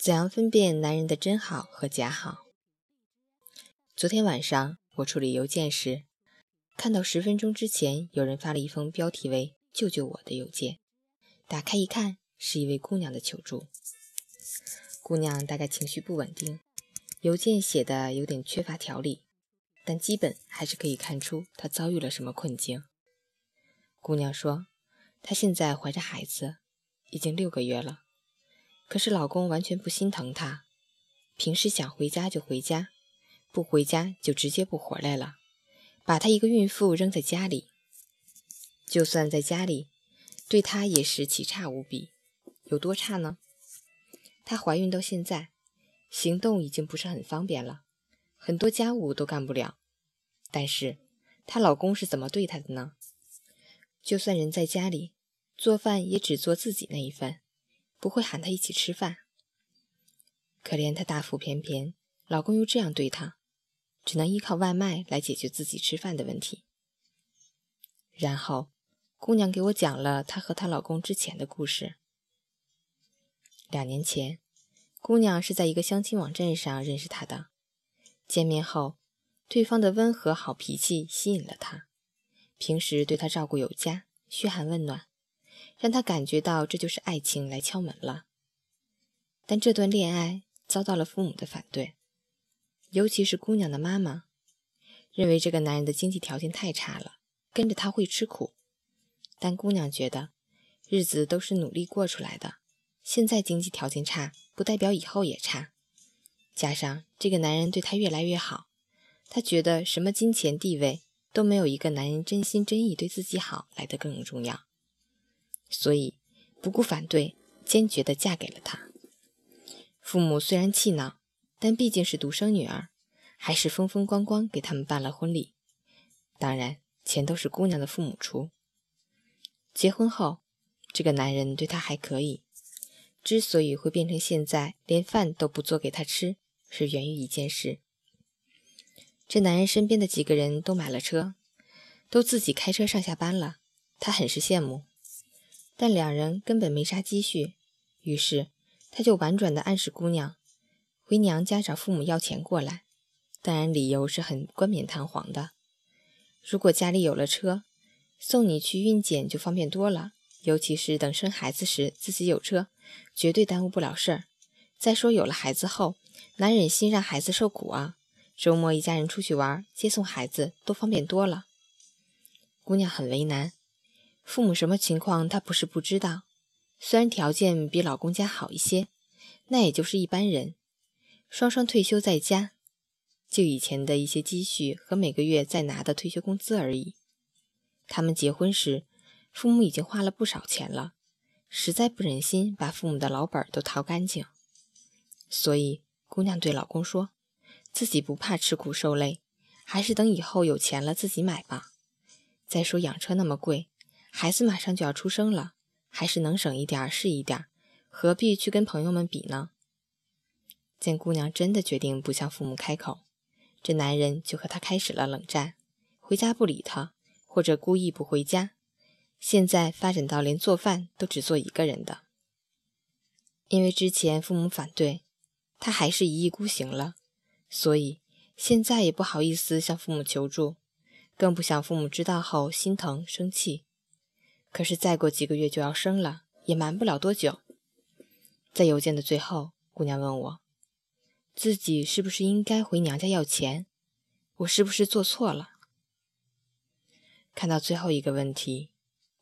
怎样分辨男人的真好和假好？昨天晚上我处理邮件时，看到十分钟之前有人发了一封标题为“救救我”的邮件。打开一看，是一位姑娘的求助。姑娘大概情绪不稳定，邮件写的有点缺乏条理，但基本还是可以看出她遭遇了什么困境。姑娘说，她现在怀着孩子，已经六个月了。可是老公完全不心疼她，平时想回家就回家，不回家就直接不回来了，把她一个孕妇扔在家里。就算在家里，对她也是奇差无比。有多差呢？她怀孕到现在，行动已经不是很方便了，很多家务都干不了。但是她老公是怎么对她的呢？就算人在家里，做饭也只做自己那一份。不会喊他一起吃饭。可怜她大腹便便，老公又这样对她，只能依靠外卖来解决自己吃饭的问题。然后，姑娘给我讲了她和她老公之前的故事。两年前，姑娘是在一个相亲网站上认识他的。见面后，对方的温和好脾气吸引了她，平时对她照顾有加，嘘寒问暖。让他感觉到这就是爱情来敲门了，但这段恋爱遭到了父母的反对，尤其是姑娘的妈妈，认为这个男人的经济条件太差了，跟着他会吃苦。但姑娘觉得日子都是努力过出来的，现在经济条件差不代表以后也差。加上这个男人对她越来越好，她觉得什么金钱地位都没有一个男人真心真意对自己好来得更重要。所以，不顾反对，坚决地嫁给了他。父母虽然气恼，但毕竟是独生女儿，还是风风光光给他们办了婚礼。当然，钱都是姑娘的父母出。结婚后，这个男人对她还可以。之所以会变成现在，连饭都不做给她吃，是源于一件事：这男人身边的几个人都买了车，都自己开车上下班了，他很是羡慕。但两人根本没啥积蓄，于是他就婉转地暗示姑娘回娘家找父母要钱过来。当然，理由是很冠冕堂皇的。如果家里有了车，送你去孕检就方便多了。尤其是等生孩子时，自己有车，绝对耽误不了事儿。再说，有了孩子后，哪忍心让孩子受苦啊？周末一家人出去玩，接送孩子都方便多了。姑娘很为难。父母什么情况，她不是不知道。虽然条件比老公家好一些，那也就是一般人。双双退休在家，就以前的一些积蓄和每个月在拿的退休工资而已。他们结婚时，父母已经花了不少钱了，实在不忍心把父母的老本都掏干净。所以，姑娘对老公说：“自己不怕吃苦受累，还是等以后有钱了自己买吧。再说养车那么贵。”孩子马上就要出生了，还是能省一点是一点，何必去跟朋友们比呢？见姑娘真的决定不向父母开口，这男人就和她开始了冷战，回家不理她，或者故意不回家。现在发展到连做饭都只做一个人的，因为之前父母反对，他还是一意孤行了，所以现在也不好意思向父母求助，更不想父母知道后心疼生气。可是再过几个月就要生了，也瞒不了多久。在邮件的最后，姑娘问我，自己是不是应该回娘家要钱？我是不是做错了？看到最后一个问题，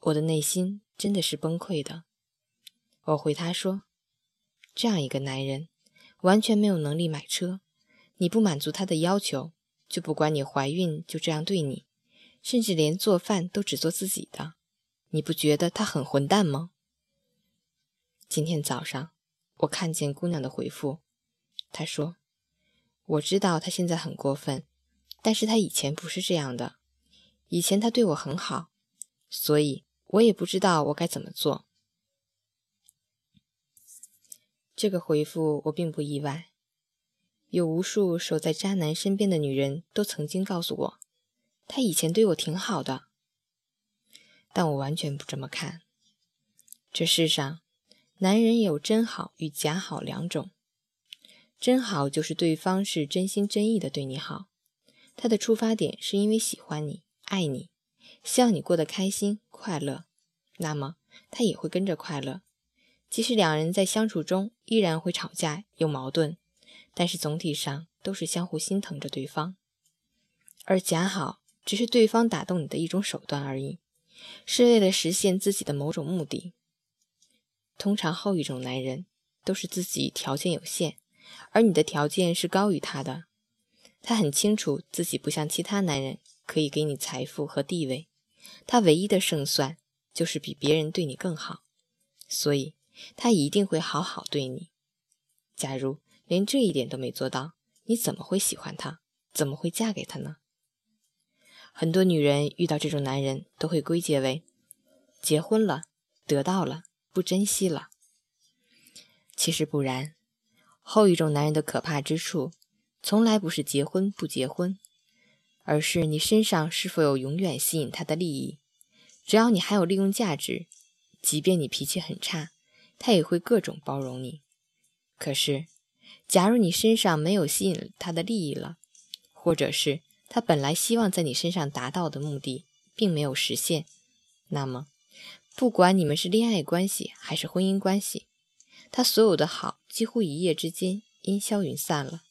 我的内心真的是崩溃的。我回她说：“这样一个男人，完全没有能力买车，你不满足他的要求，就不管你怀孕，就这样对你，甚至连做饭都只做自己的。”你不觉得他很混蛋吗？今天早上我看见姑娘的回复，她说：“我知道他现在很过分，但是他以前不是这样的，以前他对我很好，所以我也不知道我该怎么做。”这个回复我并不意外，有无数守在渣男身边的女人都曾经告诉我，他以前对我挺好的。但我完全不这么看。这世上，男人有真好与假好两种，真好就是对方是真心真意的对你好，他的出发点是因为喜欢你、爱你，希望你过得开心快乐，那么他也会跟着快乐。即使两人在相处中依然会吵架有矛盾，但是总体上都是相互心疼着对方。而假好只是对方打动你的一种手段而已，是为了实现自己的某种目的。通常后一种男人都是自己条件有限。而你的条件是高于他的，他很清楚自己不像其他男人可以给你财富和地位，他唯一的胜算就是比别人对你更好，所以他一定会好好对你。假如连这一点都没做到，你怎么会喜欢他？怎么会嫁给他呢？很多女人遇到这种男人都会归结为结婚了，得到了，不珍惜了。其实不然。后一种男人的可怕之处，从来不是结婚不结婚，而是你身上是否有永远吸引他的利益。只要你还有利用价值，即便你脾气很差，他也会各种包容你。可是，假如你身上没有吸引他的利益了，或者是他本来希望在你身上达到的目的并没有实现，那么，不管你们是恋爱关系还是婚姻关系，他所有的好几乎一夜之间烟消云散了，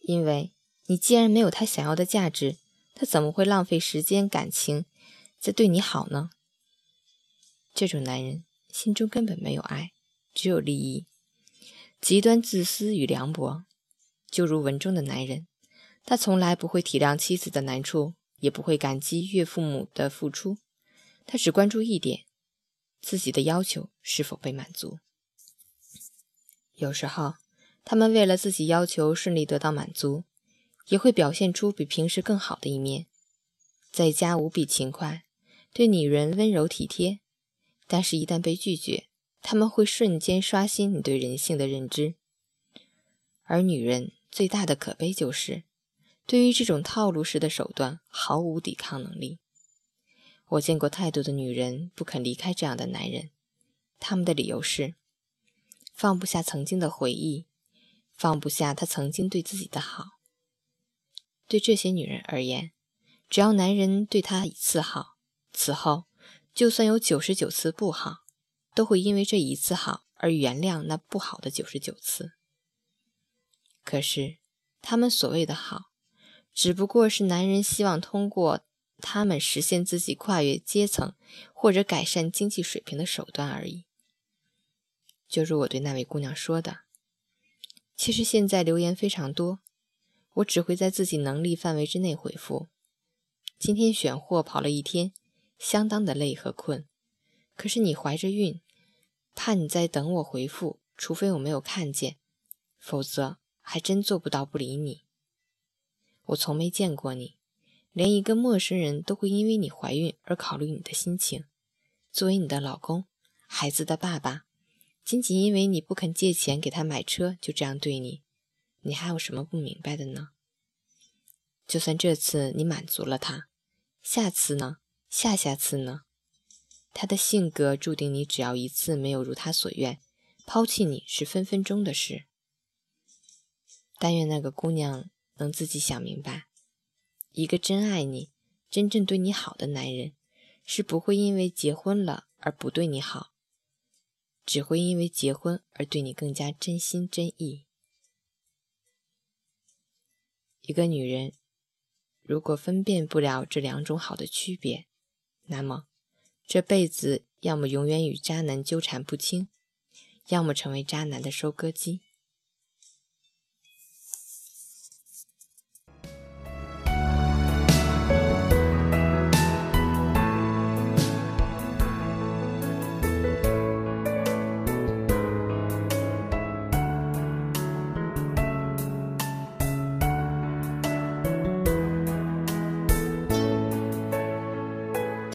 因为你既然没有他想要的价值，他怎么会浪费时间感情在对你好呢？这种男人心中根本没有爱，只有利益，极端自私与凉薄，就如文中的男人，他从来不会体谅妻子的难处，也不会感激岳父母的付出，他只关注一点：自己的要求是否被满足。有时候，他们为了自己要求顺利得到满足，也会表现出比平时更好的一面，在家无比勤快，对女人温柔体贴。但是，一旦被拒绝，他们会瞬间刷新你对人性的认知。而女人最大的可悲就是，对于这种套路式的手段毫无抵抗能力。我见过太多的女人不肯离开这样的男人，他们的理由是。放不下曾经的回忆，放不下他曾经对自己的好。对这些女人而言，只要男人对她一次好，此后就算有九十九次不好，都会因为这一次好而原谅那不好的九十九次。可是，他们所谓的好，只不过是男人希望通过他们实现自己跨越阶层或者改善经济水平的手段而已。就如我对那位姑娘说的，其实现在留言非常多，我只会在自己能力范围之内回复。今天选货跑了一天，相当的累和困。可是你怀着孕，怕你在等我回复，除非我没有看见，否则还真做不到不理你。我从没见过你，连一个陌生人都会因为你怀孕而考虑你的心情。作为你的老公，孩子的爸爸。仅仅因为你不肯借钱给他买车，就这样对你，你还有什么不明白的呢？就算这次你满足了他，下次呢？下下次呢？他的性格注定你只要一次没有如他所愿，抛弃你是分分钟的事。但愿那个姑娘能自己想明白，一个真爱你、真正对你好的男人，是不会因为结婚了而不对你好。只会因为结婚而对你更加真心真意。一个女人如果分辨不了这两种好的区别，那么这辈子要么永远与渣男纠缠不清，要么成为渣男的收割机。